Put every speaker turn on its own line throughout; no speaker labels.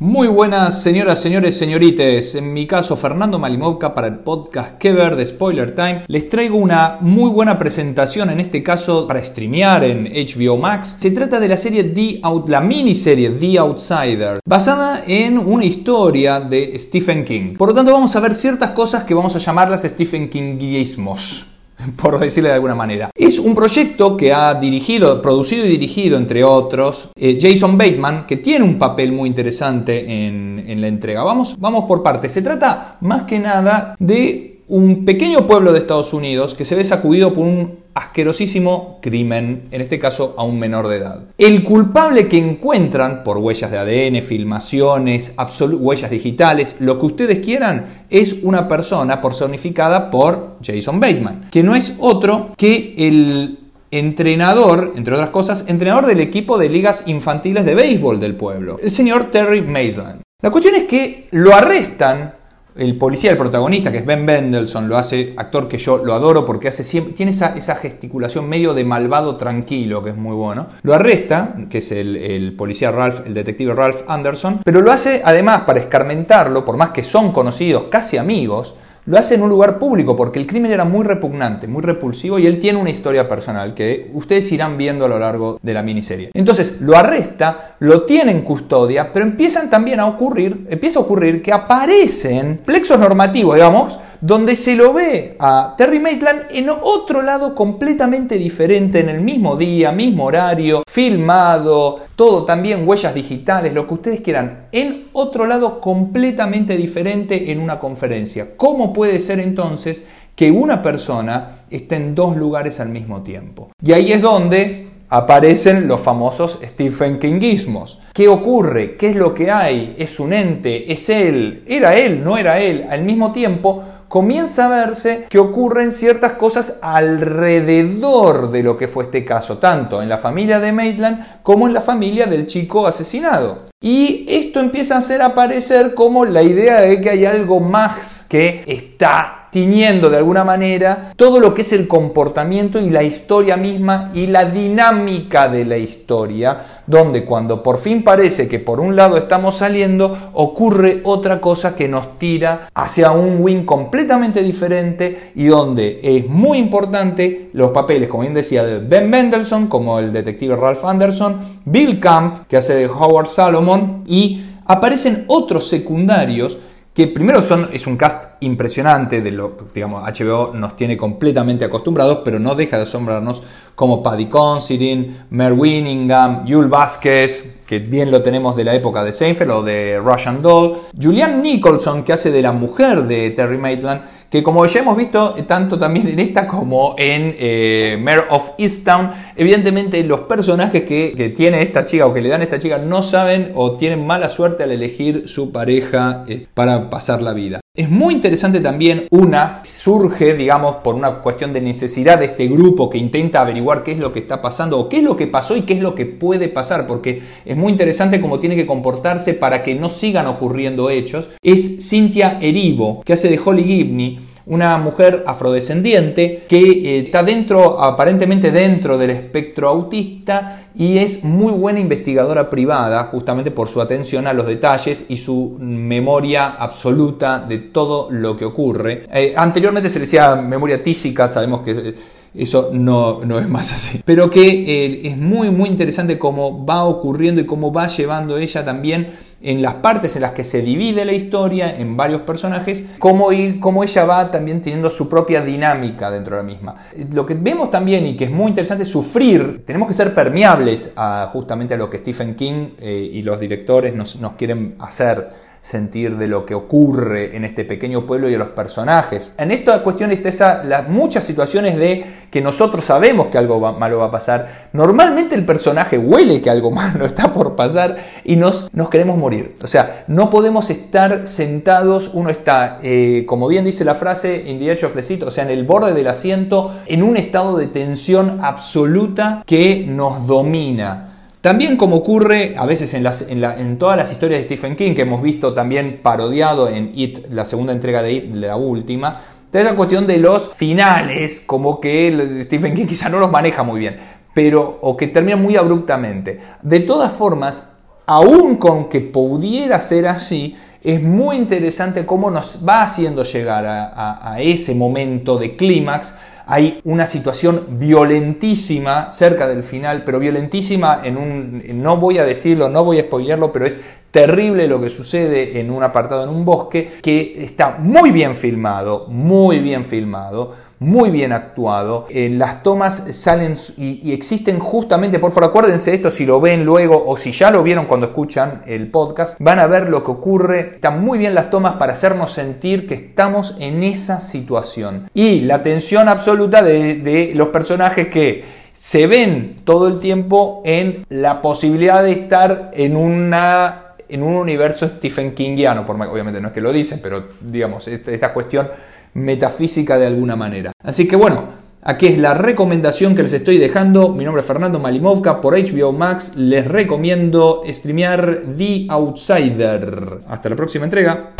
Muy buenas señoras, señores, señorites. En mi caso, Fernando Malimovka para el podcast Que ver de Spoiler Time. Les traigo una muy buena presentación, en este caso para streamear en HBO Max. Se trata de la serie The Out, la miniserie The Outsider, basada en una historia de Stephen King. Por lo tanto, vamos a ver ciertas cosas que vamos a llamarlas Stephen Kingismos por decirle de alguna manera. Es un proyecto que ha dirigido, producido y dirigido, entre otros, eh, Jason Bateman, que tiene un papel muy interesante en, en la entrega. Vamos, vamos por partes. Se trata más que nada de un pequeño pueblo de Estados Unidos que se ve sacudido por un asquerosísimo crimen, en este caso a un menor de edad. El culpable que encuentran por huellas de ADN, filmaciones, huellas digitales, lo que ustedes quieran, es una persona personificada por Jason Bateman, que no es otro que el entrenador, entre otras cosas, entrenador del equipo de ligas infantiles de béisbol del pueblo, el señor Terry Maitland. La cuestión es que lo arrestan el policía, el protagonista, que es Ben Mendelssohn, lo hace, actor que yo lo adoro porque hace siempre, tiene esa, gesticulación medio de malvado tranquilo, que es muy bueno. Lo arresta, que es el, el, policía Ralph, el detective Ralph Anderson, pero lo hace además para escarmentarlo, por más que son conocidos, casi amigos, lo hace en un lugar público porque el crimen era muy repugnante, muy repulsivo y él tiene una historia personal que ustedes irán viendo a lo largo de la miniserie. Entonces lo arresta, lo tiene en custodia, pero empiezan también a ocurrir, empieza a ocurrir que aparecen plexos normativos, digamos, donde se lo ve a Terry Maitland en otro lado completamente diferente, en el mismo día, mismo horario, filmado, todo también huellas digitales, lo que ustedes quieran, en otro lado completamente diferente en una conferencia. ¿Cómo puede ser entonces que una persona esté en dos lugares al mismo tiempo? Y ahí es donde aparecen los famosos Stephen Kingismos. ¿Qué ocurre? ¿Qué es lo que hay? ¿Es un ente? ¿Es él? ¿Era él? ¿No era él? Al mismo tiempo, comienza a verse que ocurren ciertas cosas alrededor de lo que fue este caso, tanto en la familia de Maitland como en la familia del chico asesinado. Y esto empieza a hacer aparecer como la idea de que hay algo más que está tiñendo de alguna manera todo lo que es el comportamiento y la historia misma y la dinámica de la historia, donde cuando por fin parece que por un lado estamos saliendo, ocurre otra cosa que nos tira hacia un win completamente diferente y donde es muy importante los papeles, como bien decía, de Ben Mendelssohn, como el detective Ralph Anderson, Bill Camp, que hace de Howard Salomon, y aparecen otros secundarios que primero son, es un cast impresionante, de lo digamos, HBO nos tiene completamente acostumbrados, pero no deja de asombrarnos como Paddy Considine, Mer Winningham, Yul Vázquez, que bien lo tenemos de la época de Seinfeld o de Russian Doll, Julianne Nicholson, que hace de la mujer de Terry Maitland, que como ya hemos visto tanto también en esta como en eh, Mayor of Easttown, evidentemente los personajes que, tiene esta chica o que le dan a esta chica no saben o tienen mala suerte al elegir su pareja eh, para pasar la vida. Es muy interesante también una, surge, digamos, por una cuestión de necesidad de este grupo que intenta averiguar qué es lo que está pasando o qué es lo que pasó y qué es lo que puede pasar, porque es muy interesante cómo tiene que comportarse para que no sigan ocurriendo hechos. Es Cynthia Erivo, que hace de Holly Gibney, una mujer afrodescendiente que eh, está dentro, aparentemente dentro del espectro autista y es muy buena investigadora privada justamente por su atención a los detalles y su memoria absoluta de todo lo que ocurre. Eh, anteriormente se le decía memoria tísica, sabemos que eh, eso no, no, es más así. Pero que es muy, muy interesante cómo va ocurriendo y cómo va llevando ella también en las partes en las que se divide la historia en varios personajes, cómo, ir, cómo ella va también teniendo su propia dinámica dentro de la misma. Lo que vemos también y que es muy interesante es sufrir, tenemos que ser permeables a, justamente a lo que Stephen King eh, y los directores nos, nos quieren hacer sentir de lo que ocurre en este pequeño pueblo y de los personajes. En esta cuestión está las muchas situaciones de que nosotros sabemos que algo malo va a pasar. Normalmente el personaje huele que algo malo está por pasar y nos, nos queremos morir. O sea, no podemos estar sentados, uno está, eh, como bien dice la frase, in the of the o sea, en el borde del asiento, en un estado de tensión absoluta que nos domina. También como ocurre a veces en, todas las historias de Stephen King, que hemos visto también parodiado en It, la segunda entrega de It, la última, Entonces la cuestión de los finales, como que Stephen King quizá no los maneja muy bien, pero o que terminan muy abruptamente. De todas formas, aún con que pudiera ser así, es muy interesante cómo nos va haciendo llegar a, ese momento de clímax. Hay una situación violentísima cerca del final, pero violentísima en un... No voy a decirlo, no voy a spoilearlo, pero es terrible lo que sucede en un apartado en un bosque que está muy bien filmado, muy bien filmado muy bien actuado. Eh, las tomas salen y, existen justamente, por favor, acuérdense esto si lo ven luego o si ya lo vieron cuando escuchan el podcast, van a ver lo que ocurre. Están muy bien las tomas para hacernos sentir que estamos en esa situación. Y la tensión absoluta de, los personajes que se ven todo el tiempo en la posibilidad de estar en una en un universo Stephen Kingiano, por, obviamente no es que lo dicen, pero digamos, esta cuestión metafísica de alguna manera. Así que bueno, aquí es la recomendación que les estoy dejando. Mi nombre es Fernando Malimovka por HBO Max. Les recomiendo streamear The Outsider. Hasta la próxima entrega.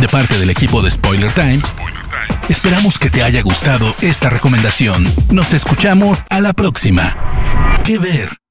De parte del equipo de Spoiler Times, esperamos que te haya gustado esta recomendación. Nos escuchamos a la próxima. ¿Qué ver?